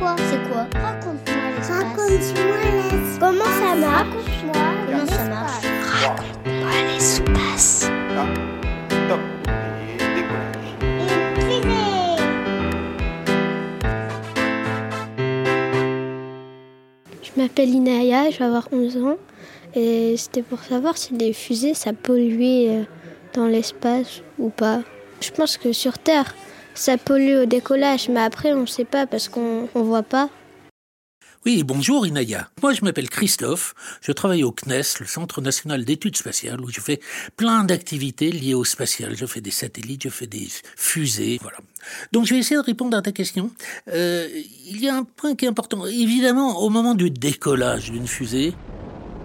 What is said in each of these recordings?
quoi C'est quoi Raconte-moi l'espace. Raconte-moi l'espace. Comment ça marche Raconte-moi Comment ça marche Raconte-moi l'espace. Top. Je m'appelle Inaya, je vais avoir 11 ans. Et c'était pour savoir si les fusées, ça polluait euh, dans l'espace ou pas. Je pense que sur Terre, ça pollue au décollage, mais après, on ne sait pas parce qu'on ne voit pas. Oui, bonjour Inaya. Moi, je m'appelle Christophe. Je travaille au CNES, le Centre national d'études spatiales, où je fais plein d'activités liées au spatial. Je fais des satellites, je fais des fusées, voilà. Donc, je vais essayer de répondre à ta question. Euh, il y a un point qui est important. Évidemment, au moment du décollage d'une fusée,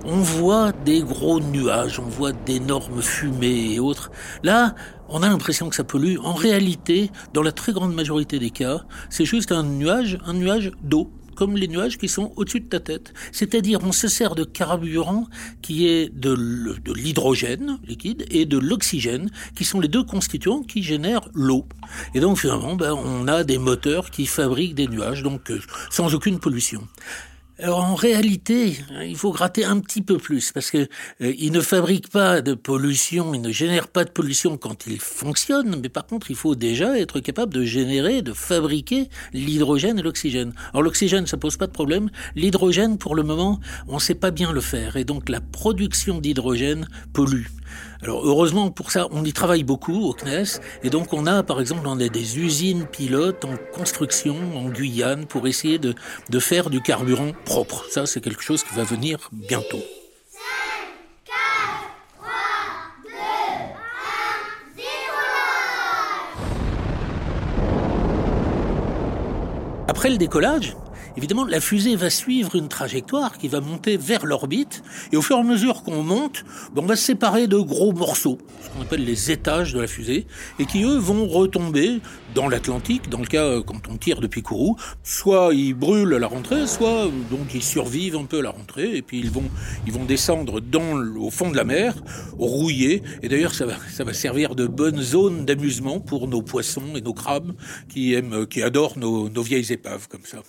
on voit des gros nuages, on voit d'énormes fumées et autres. Là, on a l'impression que ça pollue. En réalité, dans la très grande majorité des cas, c'est juste un nuage, un nuage d'eau comme les nuages qui sont au-dessus de ta tête. C'est-à-dire, on se sert de carburant qui est de l'hydrogène liquide et de l'oxygène, qui sont les deux constituants qui génèrent l'eau. Et donc, finalement, ben, on a des moteurs qui fabriquent des nuages, donc euh, sans aucune pollution. Alors en réalité, il faut gratter un petit peu plus parce que euh, il ne fabrique pas de pollution, il ne génère pas de pollution quand il fonctionne, mais par contre, il faut déjà être capable de générer, de fabriquer l'hydrogène et l'oxygène. Alors l'oxygène, ça pose pas de problème. L'hydrogène, pour le moment, on sait pas bien le faire et donc la production d'hydrogène pollue. Alors heureusement pour ça, on y travaille beaucoup au CNES et donc on a par exemple on a des usines pilotes en construction en Guyane pour essayer de, de faire du carburant propre. Ça c'est quelque chose qui va venir bientôt. Après le décollage, évidemment, la fusée va suivre une trajectoire qui va monter vers l'orbite, et au fur et à mesure qu'on monte, ben, on va se séparer de gros morceaux, ce qu'on appelle les étages de la fusée, et qui, eux, vont retomber dans l'Atlantique, dans le cas euh, quand on tire depuis Kourou. Soit ils brûlent à la rentrée, soit euh, donc ils survivent un peu à la rentrée, et puis ils vont, ils vont descendre dans, au fond de la mer, rouillés, et d'ailleurs ça va, ça va servir de bonne zone d'amusement pour nos poissons et nos crabes qui aiment, qui adorent nos, nos vieilles épaves comme ça.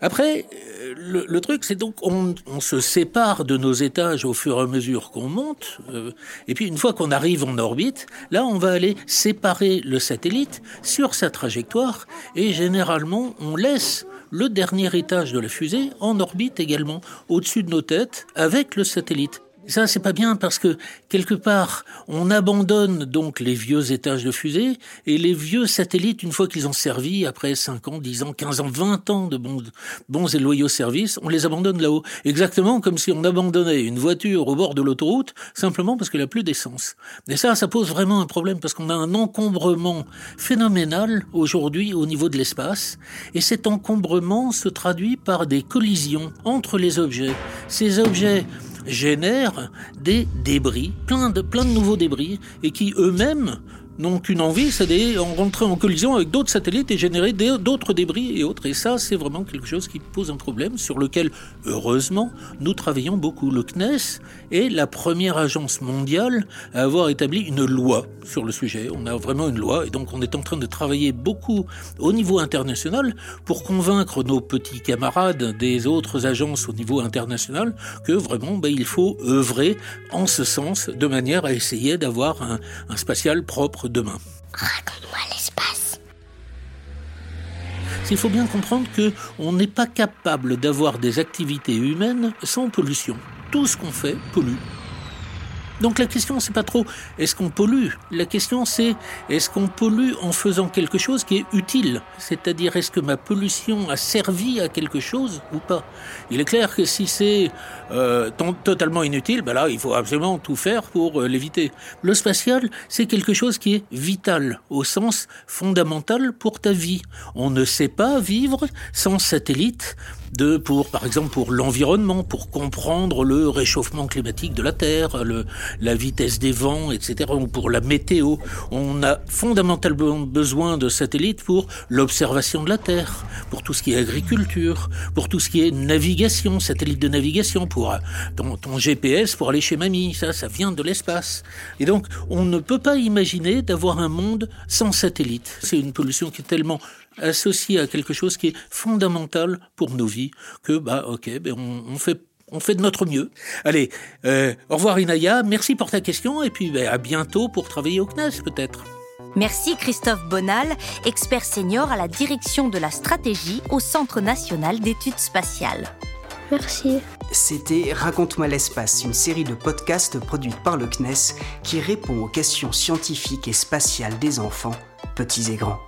Après, euh, le, truc, c'est donc on, on, se sépare de nos étages au fur et à mesure qu'on monte, euh, et puis une fois qu'on arrive en orbite, là, on va aller séparer le satellite sur sa trajectoire, et généralement, on laisse le dernier étage de la fusée en orbite également, au-dessus de nos têtes, avec le satellite. Ça, c'est pas bien parce que quelque part, on abandonne donc les vieux étages de fusée et les vieux satellites, une fois qu'ils ont servi, après 5 ans, 10 ans, 15 ans, 20 ans de bons, bons et loyaux services, on les abandonne là-haut. Exactement comme si on abandonnait une voiture au bord de l'autoroute simplement parce qu'elle n'a plus d'essence. Et ça, ça pose vraiment un problème parce qu'on a un encombrement phénoménal aujourd'hui au niveau de l'espace et cet encombrement se traduit par des collisions entre les objets. Ces objets génèrent des débris, plein de, plein de nouveaux débris, et qui eux-mêmes n'ont qu'une envie, c'est de rentrer en collision avec d'autres satellites et générer d'autres débris et autres. Et ça, c'est vraiment quelque chose qui pose un problème sur lequel, heureusement, nous travaillons beaucoup. Le CNES est la première agence mondiale à avoir établi une loi sur le sujet. On a vraiment une loi et donc on est en train de travailler beaucoup au niveau international pour convaincre nos petits camarades des autres agences au niveau international que vraiment ben, il faut œuvrer en ce sens de manière à essayer d'avoir un, un spatial propre demain. Raconte-moi l'espace. Il faut bien comprendre que on n'est pas capable d'avoir des activités humaines sans pollution. Tout ce qu'on fait pollue. Donc la question c'est pas trop est-ce qu'on pollue? La question c'est est-ce qu'on pollue en faisant quelque chose qui est utile? C'est-à-dire est-ce que ma pollution a servi à quelque chose ou pas? Il est clair que si c'est euh, totalement inutile, ben là il faut absolument tout faire pour euh, l'éviter. Le spatial c'est quelque chose qui est vital au sens fondamental pour ta vie. On ne sait pas vivre sans satellite de pour par exemple pour l'environnement, pour comprendre le réchauffement climatique de la Terre, le, la vitesse des vents, etc. Ou pour la météo, on a fondamentalement besoin de satellites pour l'observation de la Terre, pour tout ce qui est agriculture, pour tout ce qui est navigation, satellite de navigation, pour ton, ton GPS pour aller chez mamie, ça, ça vient de l'espace. Et donc, on ne peut pas imaginer d'avoir un monde sans satellite. C'est une pollution qui est tellement associé à quelque chose qui est fondamental pour nos vies, que bah ok, ben on, on fait on fait de notre mieux. Allez, euh, au revoir Inaya, merci pour ta question et puis ben, à bientôt pour travailler au CNES peut-être. Merci Christophe Bonal, expert senior à la direction de la stratégie au Centre national d'études spatiales. Merci. C'était Raconte-moi l'espace, une série de podcasts produite par le CNES qui répond aux questions scientifiques et spatiales des enfants, petits et grands.